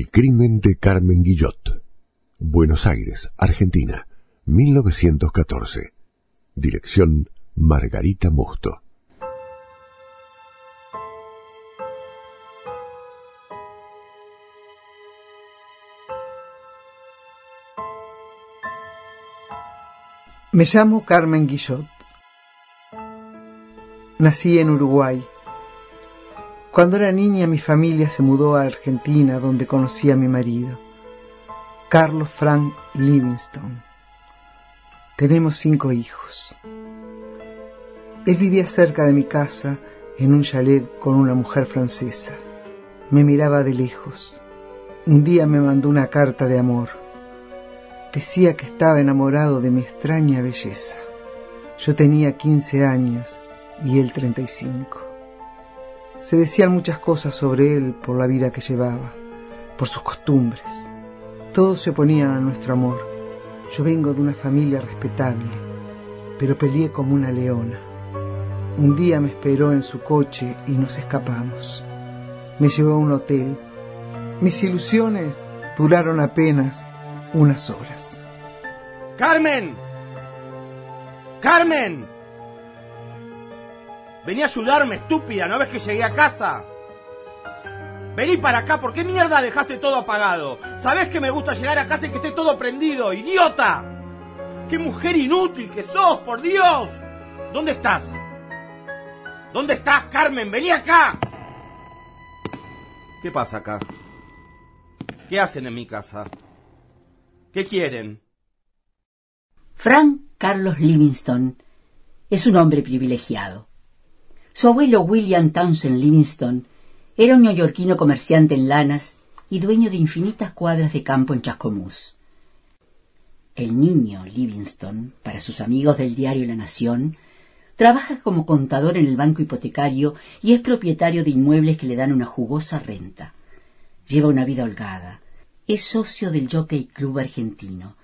El crimen de Carmen Guillot. Buenos Aires, Argentina, 1914. Dirección Margarita Mosto. Me llamo Carmen Guillot. Nací en Uruguay. Cuando era niña mi familia se mudó a Argentina donde conocí a mi marido, Carlos Frank Livingstone. Tenemos cinco hijos. Él vivía cerca de mi casa en un chalet con una mujer francesa. Me miraba de lejos. Un día me mandó una carta de amor. Decía que estaba enamorado de mi extraña belleza. Yo tenía 15 años y él 35. Se decían muchas cosas sobre él por la vida que llevaba, por sus costumbres. Todos se oponían a nuestro amor. Yo vengo de una familia respetable, pero peleé como una leona. Un día me esperó en su coche y nos escapamos. Me llevó a un hotel. Mis ilusiones duraron apenas unas horas. ¡Carmen! ¡Carmen! Vení a ayudarme, estúpida, ¿no ves que llegué a casa? Vení para acá, ¿por qué mierda dejaste todo apagado? ¿Sabés que me gusta llegar a casa y que esté todo prendido, idiota? ¡Qué mujer inútil que sos, por Dios! ¿Dónde estás? ¿Dónde estás, Carmen? ¡Vení acá! ¿Qué pasa acá? ¿Qué hacen en mi casa? ¿Qué quieren? Frank Carlos Livingston es un hombre privilegiado. Su abuelo William Townsend Livingston era un neoyorquino comerciante en lanas y dueño de infinitas cuadras de campo en Chascomús. El niño Livingston, para sus amigos del diario La Nación, trabaja como contador en el banco hipotecario y es propietario de inmuebles que le dan una jugosa renta. Lleva una vida holgada, es socio del Jockey Club argentino.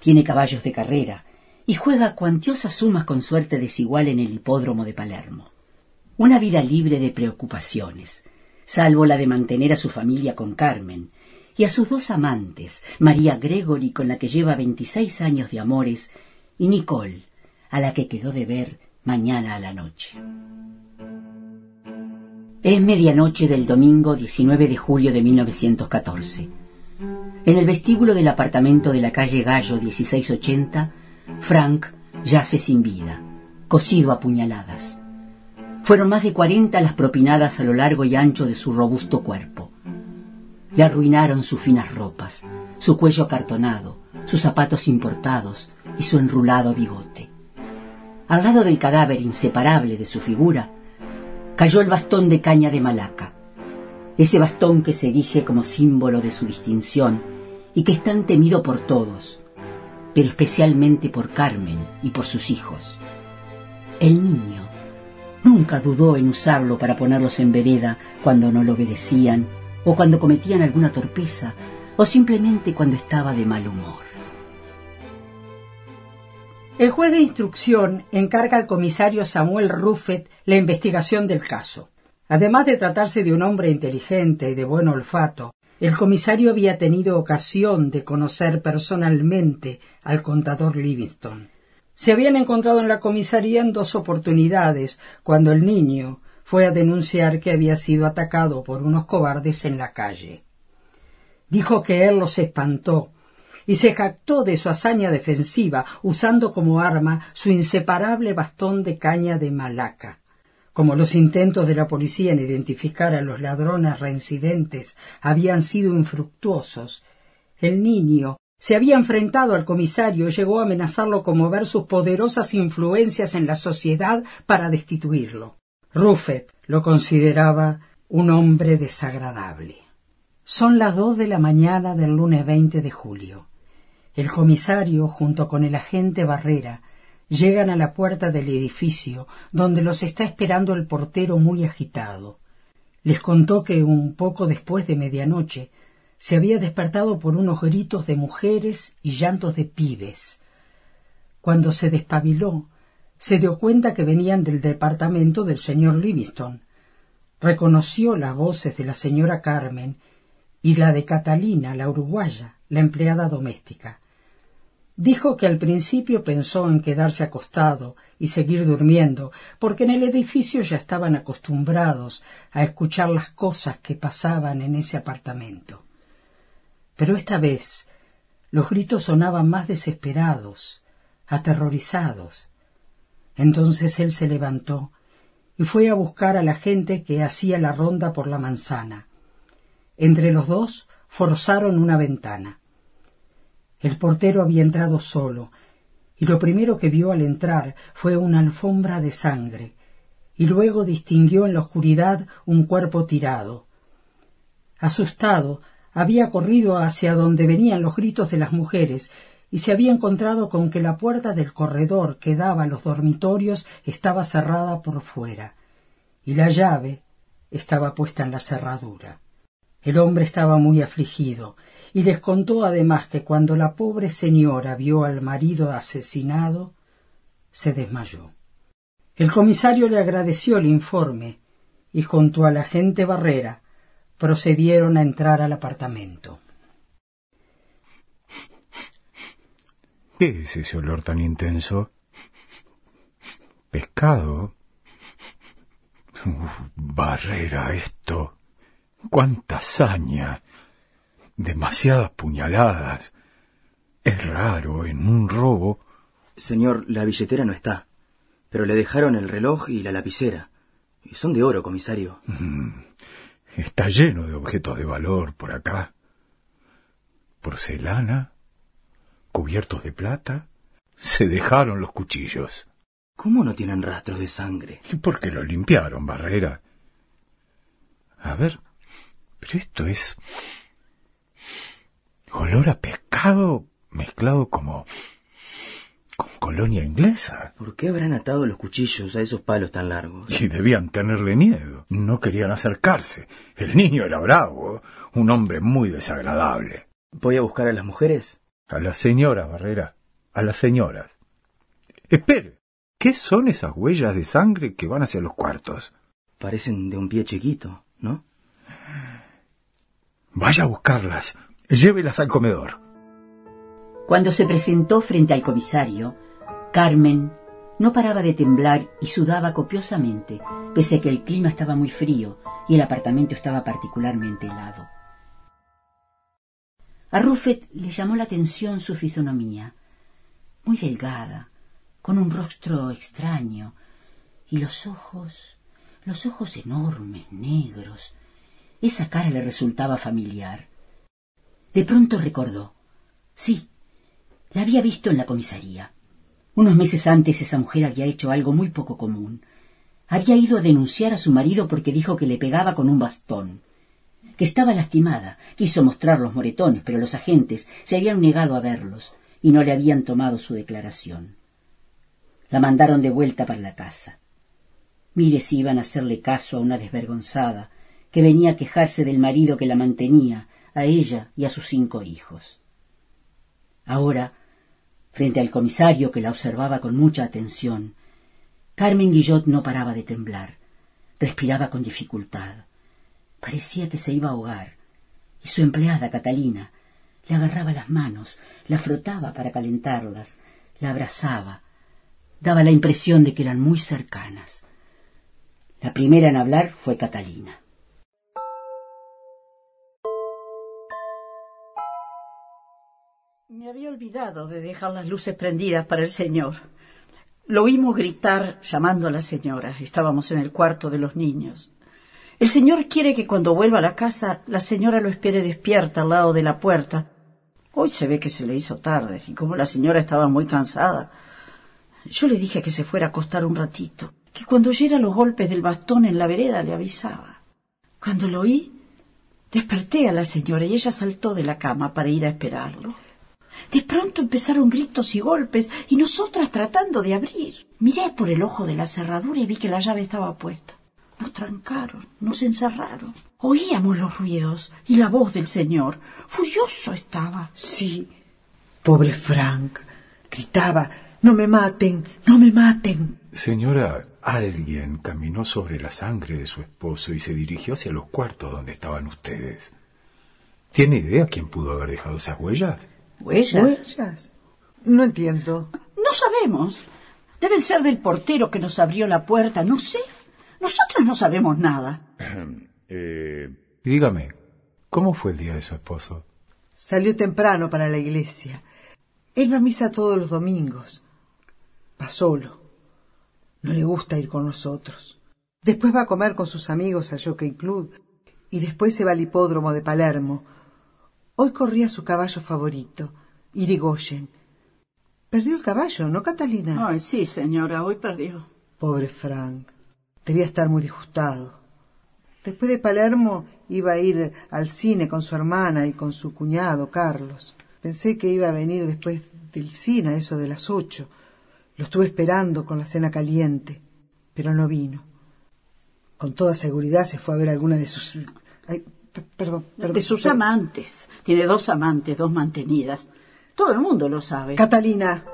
Tiene caballos de carrera y juega cuantiosas sumas con suerte desigual en el hipódromo de Palermo. Una vida libre de preocupaciones, salvo la de mantener a su familia con Carmen y a sus dos amantes, María Gregory, con la que lleva veintiséis años de amores, y Nicole, a la que quedó de ver mañana a la noche. Es medianoche del domingo 19 de julio de 1914. En el vestíbulo del apartamento de la calle Gallo 1680, Frank yace sin vida, cosido a puñaladas. Fueron más de cuarenta las propinadas a lo largo y ancho de su robusto cuerpo. Le arruinaron sus finas ropas, su cuello acartonado, sus zapatos importados y su enrulado bigote. Al lado del cadáver inseparable de su figura, cayó el bastón de caña de Malaca, ese bastón que se erige como símbolo de su distinción y que es tan temido por todos, pero especialmente por Carmen y por sus hijos. El niño nunca dudó en usarlo para ponerlos en vereda cuando no lo obedecían o cuando cometían alguna torpeza o simplemente cuando estaba de mal humor. El juez de instrucción encarga al comisario Samuel Ruffet la investigación del caso. Además de tratarse de un hombre inteligente y de buen olfato, el comisario había tenido ocasión de conocer personalmente al contador Livingston. Se habían encontrado en la comisaría en dos oportunidades cuando el niño fue a denunciar que había sido atacado por unos cobardes en la calle. Dijo que él los espantó y se jactó de su hazaña defensiva usando como arma su inseparable bastón de caña de malaca. Como los intentos de la policía en identificar a los ladrones reincidentes habían sido infructuosos, el niño se había enfrentado al comisario y llegó a amenazarlo con mover sus poderosas influencias en la sociedad para destituirlo. Ruffet lo consideraba un hombre desagradable. Son las dos de la mañana del lunes 20 de julio. El comisario, junto con el agente Barrera, Llegan a la puerta del edificio, donde los está esperando el portero muy agitado. Les contó que un poco después de medianoche se había despertado por unos gritos de mujeres y llantos de pibes. Cuando se despabiló, se dio cuenta que venían del departamento del señor Livingston. Reconoció las voces de la señora Carmen y la de Catalina, la uruguaya, la empleada doméstica. Dijo que al principio pensó en quedarse acostado y seguir durmiendo, porque en el edificio ya estaban acostumbrados a escuchar las cosas que pasaban en ese apartamento. Pero esta vez los gritos sonaban más desesperados, aterrorizados. Entonces él se levantó y fue a buscar a la gente que hacía la ronda por la manzana. Entre los dos forzaron una ventana. El portero había entrado solo, y lo primero que vio al entrar fue una alfombra de sangre, y luego distinguió en la oscuridad un cuerpo tirado. Asustado, había corrido hacia donde venían los gritos de las mujeres y se había encontrado con que la puerta del corredor que daba a los dormitorios estaba cerrada por fuera y la llave estaba puesta en la cerradura. El hombre estaba muy afligido y les contó además que cuando la pobre señora vio al marido asesinado, se desmayó. El comisario le agradeció el informe y junto a la gente Barrera procedieron a entrar al apartamento. ¿Qué es ese olor tan intenso? ¿Pescado? barrera esto. ¡Cuánta hazaña! Demasiadas puñaladas. Es raro en un robo. Señor, la billetera no está, pero le dejaron el reloj y la lapicera. Y son de oro, comisario. Mm. Está lleno de objetos de valor por acá. Porcelana, cubiertos de plata. Se dejaron los cuchillos. ¿Cómo no tienen rastros de sangre? ¿Y por qué lo limpiaron, Barrera? A ver, pero esto es... olor a pescado mezclado como con colonia inglesa. ¿Por qué habrán atado los cuchillos a esos palos tan largos? Y debían tenerle miedo. No querían acercarse. El niño era bravo, un hombre muy desagradable. ¿Voy a buscar a las mujeres? A las señoras, Barrera. A las señoras. Espere. ¿Qué son esas huellas de sangre que van hacia los cuartos? Parecen de un pie chiquito, ¿no? Vaya a buscarlas. Llévelas al comedor. Cuando se presentó frente al comisario, Carmen no paraba de temblar y sudaba copiosamente, pese a que el clima estaba muy frío y el apartamento estaba particularmente helado. A Ruffet le llamó la atención su fisonomía, muy delgada, con un rostro extraño, y los ojos, los ojos enormes, negros. Esa cara le resultaba familiar. De pronto recordó. Sí, la había visto en la comisaría. Unos meses antes esa mujer había hecho algo muy poco común. Había ido a denunciar a su marido porque dijo que le pegaba con un bastón. Que estaba lastimada. Quiso mostrar los moretones, pero los agentes se habían negado a verlos y no le habían tomado su declaración. La mandaron de vuelta para la casa. Mire si iban a hacerle caso a una desvergonzada que venía a quejarse del marido que la mantenía, a ella y a sus cinco hijos. Ahora, frente al comisario que la observaba con mucha atención, Carmen Guillot no paraba de temblar, respiraba con dificultad. Parecía que se iba a ahogar, y su empleada, Catalina, le agarraba las manos, la frotaba para calentarlas, la abrazaba, daba la impresión de que eran muy cercanas. La primera en hablar fue Catalina. Me había olvidado de dejar las luces prendidas para el señor. Lo oímos gritar llamando a la señora. Estábamos en el cuarto de los niños. El señor quiere que cuando vuelva a la casa la señora lo espere despierta al lado de la puerta. Hoy se ve que se le hizo tarde y como la señora estaba muy cansada, yo le dije que se fuera a acostar un ratito, que cuando oyera los golpes del bastón en la vereda le avisaba. Cuando lo oí, desperté a la señora y ella saltó de la cama para ir a esperarlo. De pronto empezaron gritos y golpes y nosotras tratando de abrir. Miré por el ojo de la cerradura y vi que la llave estaba puesta. Nos trancaron, nos encerraron. Oíamos los ruidos y la voz del señor. Furioso estaba. Sí, pobre Frank. Gritaba, no me maten, no me maten. Señora, alguien caminó sobre la sangre de su esposo y se dirigió hacia los cuartos donde estaban ustedes. ¿Tiene idea quién pudo haber dejado esas huellas? ¿Huellas? ¿Huellas? No entiendo. No sabemos. Deben ser del portero que nos abrió la puerta. No sé. Nosotros no sabemos nada. eh... Dígame, ¿cómo fue el día de su esposo? Salió temprano para la iglesia. Él va a misa todos los domingos. Va solo. No le gusta ir con nosotros. Después va a comer con sus amigos al Jockey Club y después se va al hipódromo de Palermo. Hoy corría su caballo favorito, Irigoyen. Perdió el caballo, ¿no, Catalina? Ay, sí, señora, hoy perdió. Pobre Frank. Debía estar muy disgustado. Después de Palermo iba a ir al cine con su hermana y con su cuñado, Carlos. Pensé que iba a venir después del cine, eso de las ocho. Lo estuve esperando con la cena caliente, pero no vino. Con toda seguridad se fue a ver alguna de sus... Ay, perdón, perdón. De sus amantes. Tiene dos amantes, dos mantenidas. Todo el mundo lo sabe. Catalina.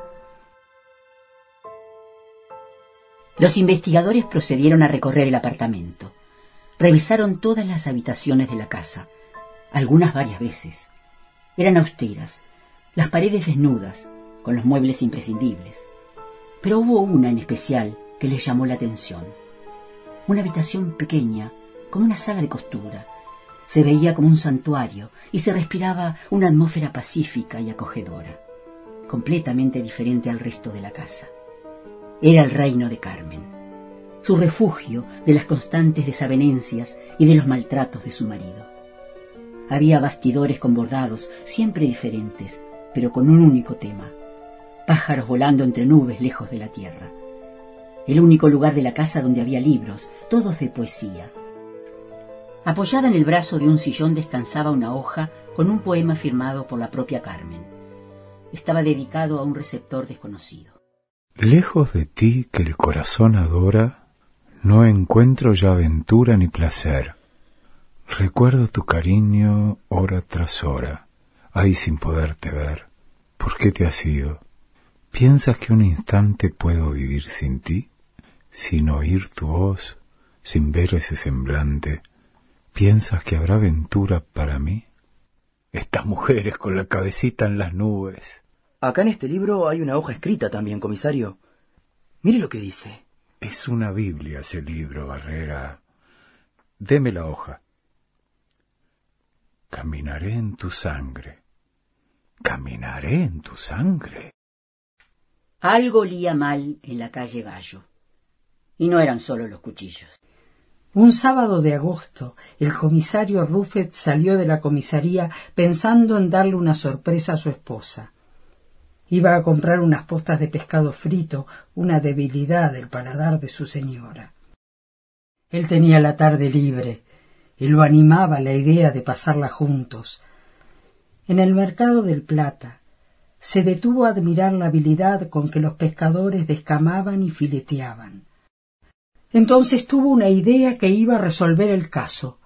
Los investigadores procedieron a recorrer el apartamento. Revisaron todas las habitaciones de la casa, algunas varias veces. Eran austeras, las paredes desnudas, con los muebles imprescindibles. Pero hubo una en especial que les llamó la atención. Una habitación pequeña, como una sala de costura. Se veía como un santuario y se respiraba una atmósfera pacífica y acogedora, completamente diferente al resto de la casa. Era el reino de Carmen, su refugio de las constantes desavenencias y de los maltratos de su marido. Había bastidores con bordados, siempre diferentes, pero con un único tema, pájaros volando entre nubes lejos de la tierra. El único lugar de la casa donde había libros, todos de poesía. Apoyada en el brazo de un sillón descansaba una hoja con un poema firmado por la propia Carmen. Estaba dedicado a un receptor desconocido. Lejos de ti que el corazón adora, no encuentro ya aventura ni placer. Recuerdo tu cariño hora tras hora, ay sin poderte ver. ¿Por qué te has ido? ¿Piensas que un instante puedo vivir sin ti? Sin oír tu voz, sin ver ese semblante. ¿Piensas que habrá ventura para mí? Estas mujeres con la cabecita en las nubes. Acá en este libro hay una hoja escrita también, comisario. Mire lo que dice. Es una Biblia ese libro, Barrera. Deme la hoja. Caminaré en tu sangre. Caminaré en tu sangre. Algo olía mal en la calle Gallo. Y no eran solo los cuchillos. Un sábado de agosto, el comisario Ruffet salió de la comisaría pensando en darle una sorpresa a su esposa. Iba a comprar unas postas de pescado frito, una debilidad del paladar de su señora. Él tenía la tarde libre y lo animaba la idea de pasarla juntos. En el mercado del Plata se detuvo a admirar la habilidad con que los pescadores descamaban y fileteaban. Entonces tuvo una idea que iba a resolver el caso.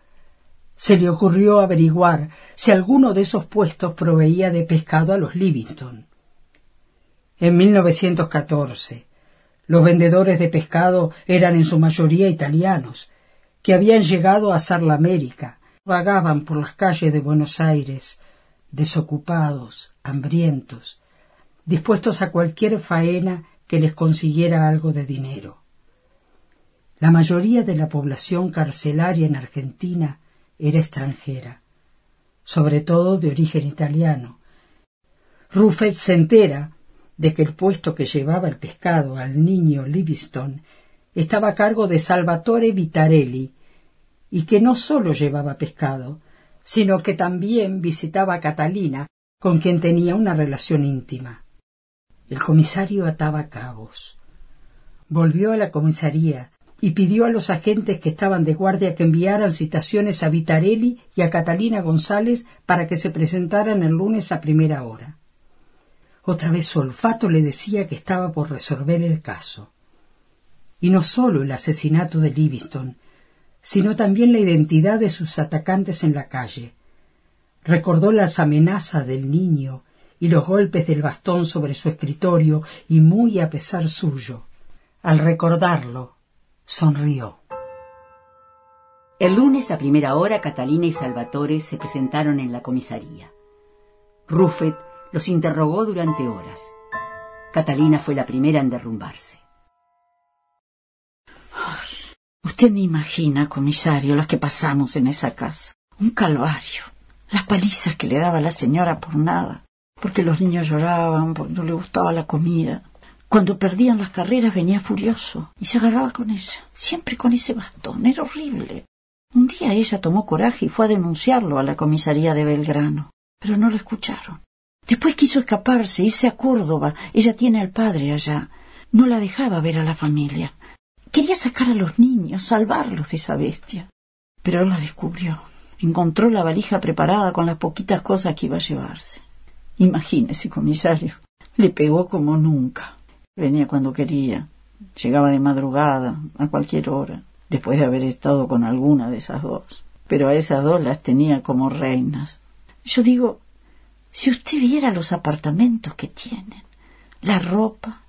Se le ocurrió averiguar si alguno de esos puestos proveía de pescado a los Livingston. En 1914, los vendedores de pescado eran en su mayoría italianos, que habían llegado a hacer la América, vagaban por las calles de Buenos Aires, desocupados, hambrientos, dispuestos a cualquier faena que les consiguiera algo de dinero. La mayoría de la población carcelaria en Argentina era extranjera, sobre todo de origen italiano. Ruffet se entera de que el puesto que llevaba el pescado al niño Livingston estaba a cargo de Salvatore Vitarelli y que no sólo llevaba pescado, sino que también visitaba a Catalina, con quien tenía una relación íntima. El comisario ataba cabos. Volvió a la comisaría y pidió a los agentes que estaban de guardia que enviaran citaciones a Vitarelli y a Catalina González para que se presentaran el lunes a primera hora. Otra vez su olfato le decía que estaba por resolver el caso. Y no sólo el asesinato de Livingston, sino también la identidad de sus atacantes en la calle. Recordó las amenazas del niño y los golpes del bastón sobre su escritorio y muy a pesar suyo. Al recordarlo, sonrió. El lunes a primera hora Catalina y Salvatore se presentaron en la comisaría. Ruffet los interrogó durante horas. Catalina fue la primera en derrumbarse. usted ni imagina, comisario, las que pasamos en esa casa. Un calvario. Las palizas que le daba la señora por nada. Porque los niños lloraban, porque no le gustaba la comida. Cuando perdían las carreras venía furioso y se agarraba con ella, siempre con ese bastón. Era horrible. Un día ella tomó coraje y fue a denunciarlo a la comisaría de Belgrano, pero no la escucharon. Después quiso escaparse, irse a Córdoba. Ella tiene al padre allá. No la dejaba ver a la familia. Quería sacar a los niños, salvarlos de esa bestia. Pero la descubrió. Encontró la valija preparada con las poquitas cosas que iba a llevarse. Imagínese, comisario. Le pegó como nunca. Venía cuando quería. Llegaba de madrugada, a cualquier hora después de haber estado con alguna de esas dos. Pero a esas dos las tenía como reinas. Yo digo, si usted viera los apartamentos que tienen, la ropa,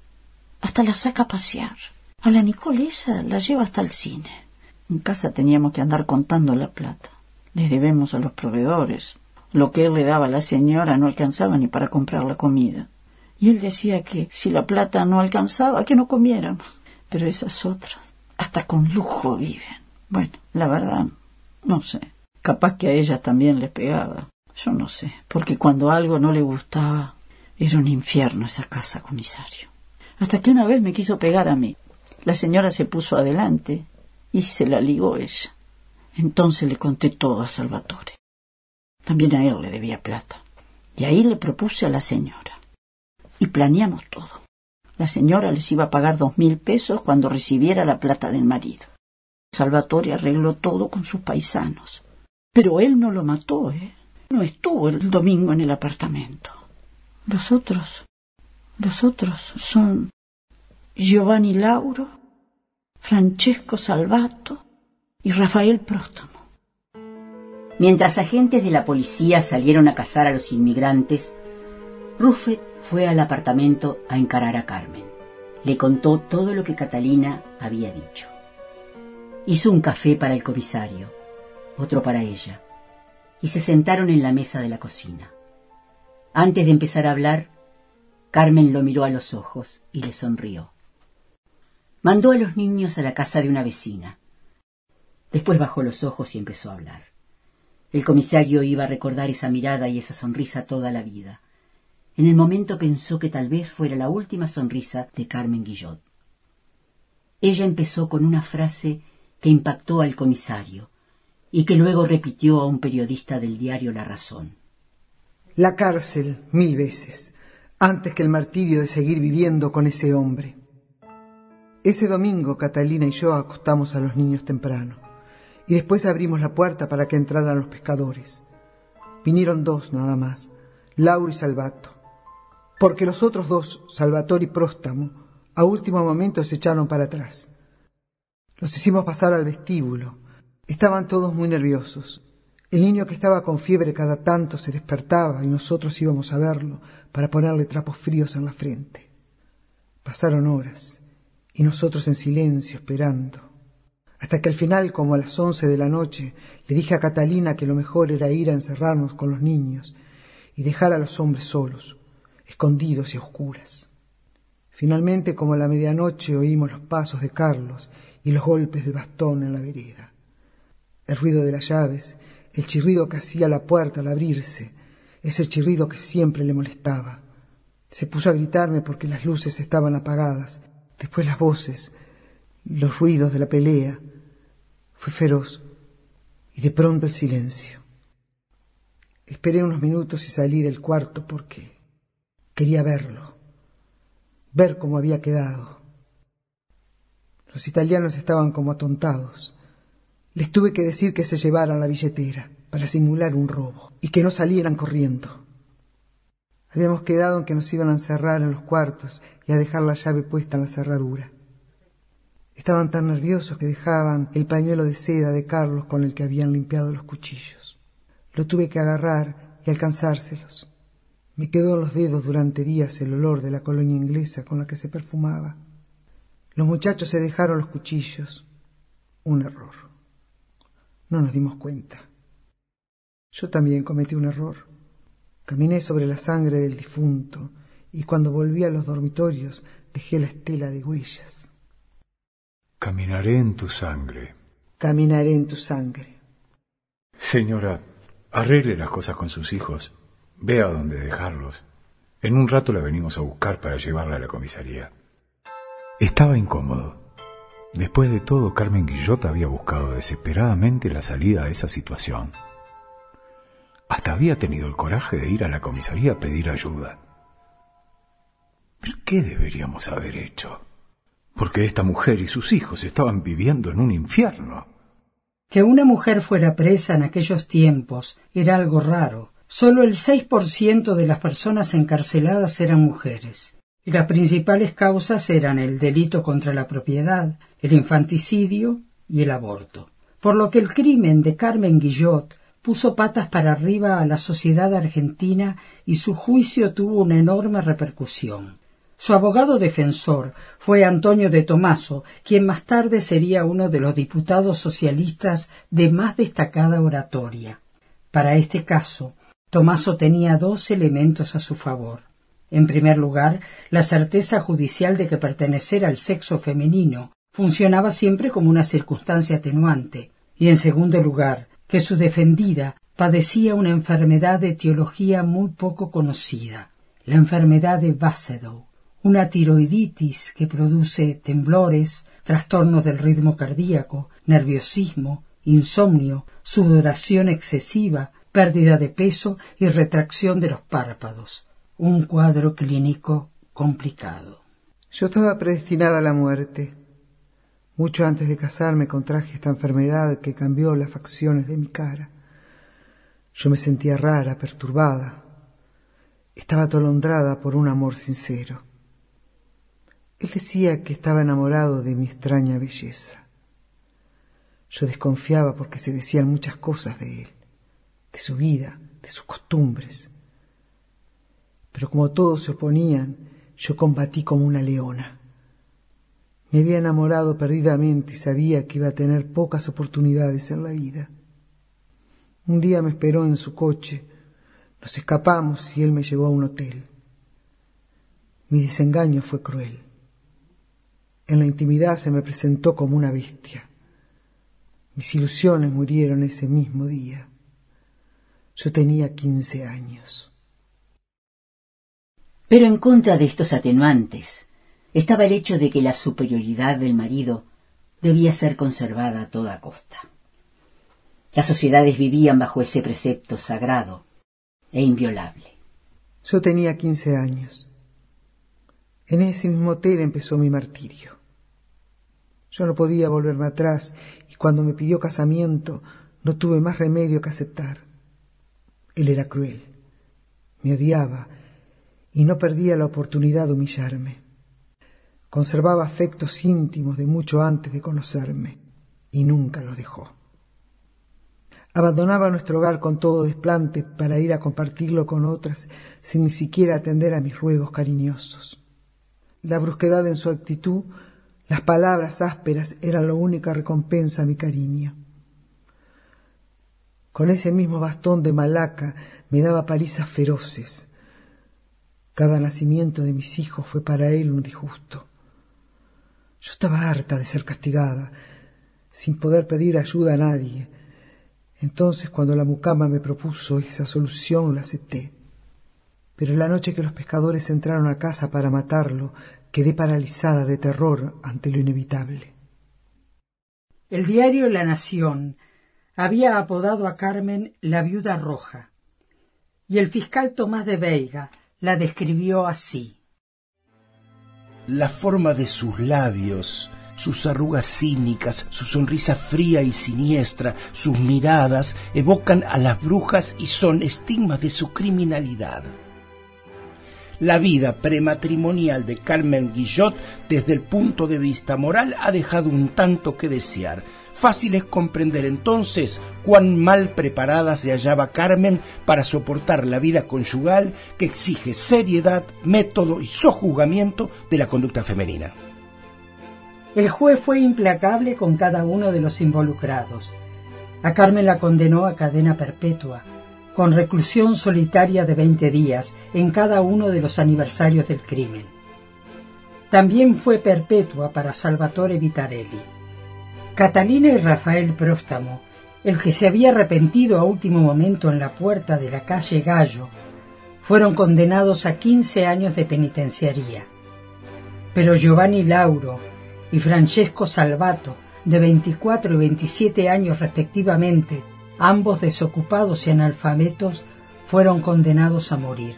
hasta la saca a pasear. A la Nicolesa la lleva hasta el cine. En casa teníamos que andar contando la plata. Les debemos a los proveedores. Lo que él le daba a la señora no alcanzaba ni para comprar la comida. Y él decía que si la plata no alcanzaba, que no comiéramos. Pero esas otras, hasta con lujo viven. Bueno, la verdad, no sé. Capaz que a ellas también les pegaba. Yo no sé, porque cuando algo no le gustaba, era un infierno esa casa, comisario. Hasta que una vez me quiso pegar a mí. La señora se puso adelante y se la ligó ella. Entonces le conté todo a Salvatore. También a él le debía plata. Y ahí le propuse a la señora. Y planeamos todo. La señora les iba a pagar dos mil pesos cuando recibiera la plata del marido. Salvatore arregló todo con sus paisanos. Pero él no lo mató, ¿eh? No estuvo el domingo en el apartamento. Los otros, los otros son Giovanni Lauro, Francesco Salvato y Rafael Próstamo. Mientras agentes de la policía salieron a cazar a los inmigrantes, Ruffet fue al apartamento a encarar a Carmen. Le contó todo lo que Catalina había dicho. Hizo un café para el comisario, otro para ella, y se sentaron en la mesa de la cocina. Antes de empezar a hablar, Carmen lo miró a los ojos y le sonrió. Mandó a los niños a la casa de una vecina. Después bajó los ojos y empezó a hablar. El comisario iba a recordar esa mirada y esa sonrisa toda la vida. En el momento pensó que tal vez fuera la última sonrisa de Carmen Guillot. Ella empezó con una frase que impactó al comisario y que luego repitió a un periodista del diario La Razón. La cárcel mil veces, antes que el martirio de seguir viviendo con ese hombre. Ese domingo Catalina y yo acostamos a los niños temprano y después abrimos la puerta para que entraran los pescadores. Vinieron dos nada más, Lauro y Salvato porque los otros dos, Salvatore y Próstamo, a último momento se echaron para atrás. Los hicimos pasar al vestíbulo. Estaban todos muy nerviosos. El niño que estaba con fiebre cada tanto se despertaba y nosotros íbamos a verlo para ponerle trapos fríos en la frente. Pasaron horas y nosotros en silencio esperando, hasta que al final, como a las once de la noche, le dije a Catalina que lo mejor era ir a encerrarnos con los niños y dejar a los hombres solos, escondidos y oscuras. Finalmente, como a la medianoche, oímos los pasos de Carlos y los golpes del bastón en la vereda. El ruido de las llaves, el chirrido que hacía la puerta al abrirse, ese chirrido que siempre le molestaba. Se puso a gritarme porque las luces estaban apagadas, después las voces, los ruidos de la pelea. Fue feroz y de pronto el silencio. Esperé unos minutos y salí del cuarto porque Quería verlo, ver cómo había quedado. Los italianos estaban como atontados. Les tuve que decir que se llevaran la billetera para simular un robo y que no salieran corriendo. Habíamos quedado en que nos iban a encerrar en los cuartos y a dejar la llave puesta en la cerradura. Estaban tan nerviosos que dejaban el pañuelo de seda de Carlos con el que habían limpiado los cuchillos. Lo tuve que agarrar y alcanzárselos. Me quedó en los dedos durante días el olor de la colonia inglesa con la que se perfumaba. Los muchachos se dejaron los cuchillos. Un error. No nos dimos cuenta. Yo también cometí un error. Caminé sobre la sangre del difunto y cuando volví a los dormitorios dejé la estela de huellas. Caminaré en tu sangre. Caminaré en tu sangre. Señora, arregle las cosas con sus hijos. Vea dónde dejarlos. En un rato la venimos a buscar para llevarla a la comisaría. Estaba incómodo. Después de todo, Carmen Guillot había buscado desesperadamente la salida a esa situación. Hasta había tenido el coraje de ir a la comisaría a pedir ayuda. ¿Pero qué deberíamos haber hecho? Porque esta mujer y sus hijos estaban viviendo en un infierno. Que una mujer fuera presa en aquellos tiempos era algo raro. Solo el 6% de las personas encarceladas eran mujeres. Y las principales causas eran el delito contra la propiedad, el infanticidio y el aborto. Por lo que el crimen de Carmen Guillot puso patas para arriba a la sociedad argentina y su juicio tuvo una enorme repercusión. Su abogado defensor fue Antonio de Tomaso, quien más tarde sería uno de los diputados socialistas de más destacada oratoria. Para este caso, Tomaso tenía dos elementos a su favor. En primer lugar, la certeza judicial de que pertenecer al sexo femenino funcionaba siempre como una circunstancia atenuante, y en segundo lugar, que su defendida padecía una enfermedad de etiología muy poco conocida, la enfermedad de Basedow, una tiroiditis que produce temblores, trastornos del ritmo cardíaco, nerviosismo, insomnio, sudoración excesiva, pérdida de peso y retracción de los párpados. Un cuadro clínico complicado. Yo estaba predestinada a la muerte. Mucho antes de casarme contraje esta enfermedad que cambió las facciones de mi cara. Yo me sentía rara, perturbada. Estaba atolondrada por un amor sincero. Él decía que estaba enamorado de mi extraña belleza. Yo desconfiaba porque se decían muchas cosas de él, de su vida, de sus costumbres. Pero como todos se oponían, yo combatí como una leona. Me había enamorado perdidamente y sabía que iba a tener pocas oportunidades en la vida. Un día me esperó en su coche. Nos escapamos y él me llevó a un hotel. Mi desengaño fue cruel. En la intimidad se me presentó como una bestia. Mis ilusiones murieron ese mismo día. Yo tenía quince años. Pero en contra de estos atenuantes estaba el hecho de que la superioridad del marido debía ser conservada a toda costa. Las sociedades vivían bajo ese precepto sagrado e inviolable. Yo tenía quince años. En ese mismo hotel empezó mi martirio. Yo no podía volverme atrás y cuando me pidió casamiento no tuve más remedio que aceptar. Él era cruel, me odiaba y no perdía la oportunidad de humillarme. Conservaba afectos íntimos de mucho antes de conocerme y nunca los dejó. Abandonaba nuestro hogar con todo desplante para ir a compartirlo con otras sin ni siquiera atender a mis ruegos cariñosos. La brusquedad en su actitud las palabras ásperas eran la única recompensa a mi cariño. Con ese mismo bastón de malaca me daba palizas feroces. Cada nacimiento de mis hijos fue para él un disgusto. Yo estaba harta de ser castigada, sin poder pedir ayuda a nadie. Entonces, cuando la mucama me propuso esa solución, la acepté. Pero la noche que los pescadores entraron a casa para matarlo, quedé paralizada de terror ante lo inevitable. El diario La Nación había apodado a Carmen la viuda roja, y el fiscal Tomás de Veiga la describió así. La forma de sus labios, sus arrugas cínicas, su sonrisa fría y siniestra, sus miradas evocan a las brujas y son estigmas de su criminalidad la vida prematrimonial de Carmen Guillot desde el punto de vista moral ha dejado un tanto que desear. Fácil es comprender entonces cuán mal preparada se hallaba Carmen para soportar la vida conyugal que exige seriedad, método y sojuzgamiento de la conducta femenina. El juez fue implacable con cada uno de los involucrados. A Carmen la condenó a cadena perpetua, con reclusión solitaria de 20 días en cada uno de los aniversarios del crimen. También fue perpetua para Salvatore Vitarelli. Catalina y Rafael Próstamo, el que se había arrepentido a último momento en la puerta de la calle Gallo, fueron condenados a 15 años de penitenciaría. Pero Giovanni Lauro y Francesco Salvato, de 24 y 27 años respectivamente, ambos desocupados y analfabetos, fueron condenados a morir.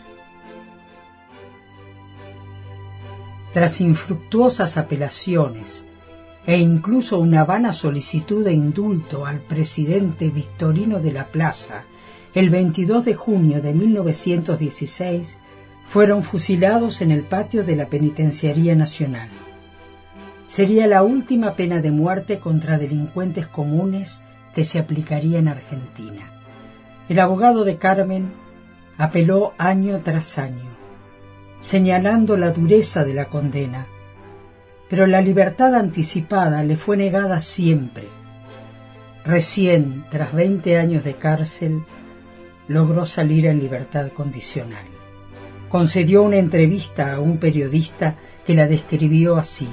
Tras infructuosas apelaciones e incluso una vana solicitud de indulto al presidente Victorino de la Plaza, el 22 de junio de 1916 fueron fusilados en el patio de la Penitenciaría Nacional. Sería la última pena de muerte contra delincuentes comunes que se aplicaría en Argentina. El abogado de Carmen apeló año tras año, señalando la dureza de la condena, pero la libertad anticipada le fue negada siempre. Recién, tras veinte años de cárcel, logró salir en libertad condicional. Concedió una entrevista a un periodista que la describió así.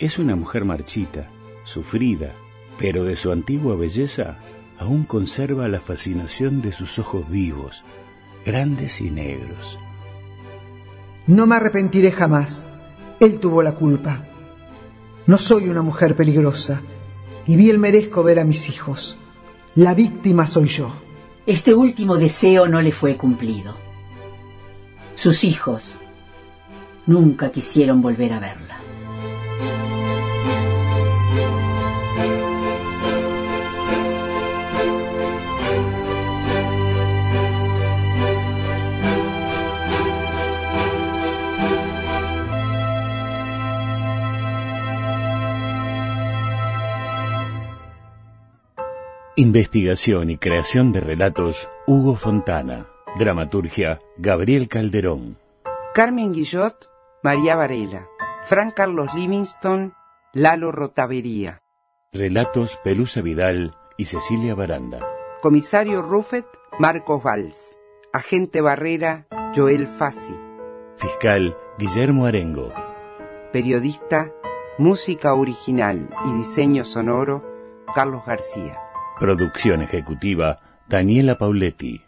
Es una mujer marchita, sufrida, pero de su antigua belleza aún conserva la fascinación de sus ojos vivos, grandes y negros. No me arrepentiré jamás. Él tuvo la culpa. No soy una mujer peligrosa y bien merezco ver a mis hijos. La víctima soy yo. Este último deseo no le fue cumplido. Sus hijos nunca quisieron volver a verla. Investigación y creación de relatos, Hugo Fontana. Dramaturgia, Gabriel Calderón. Carmen Guillot, María Varela. Fran Carlos Livingston, Lalo Rotavería. Relatos, Pelusa Vidal y Cecilia Baranda. Comisario Ruffet, Marcos Valls. Agente Barrera, Joel Fassi. Fiscal, Guillermo Arengo. Periodista, música original y diseño sonoro, Carlos García. Producción ejecutiva, Daniela Pauletti.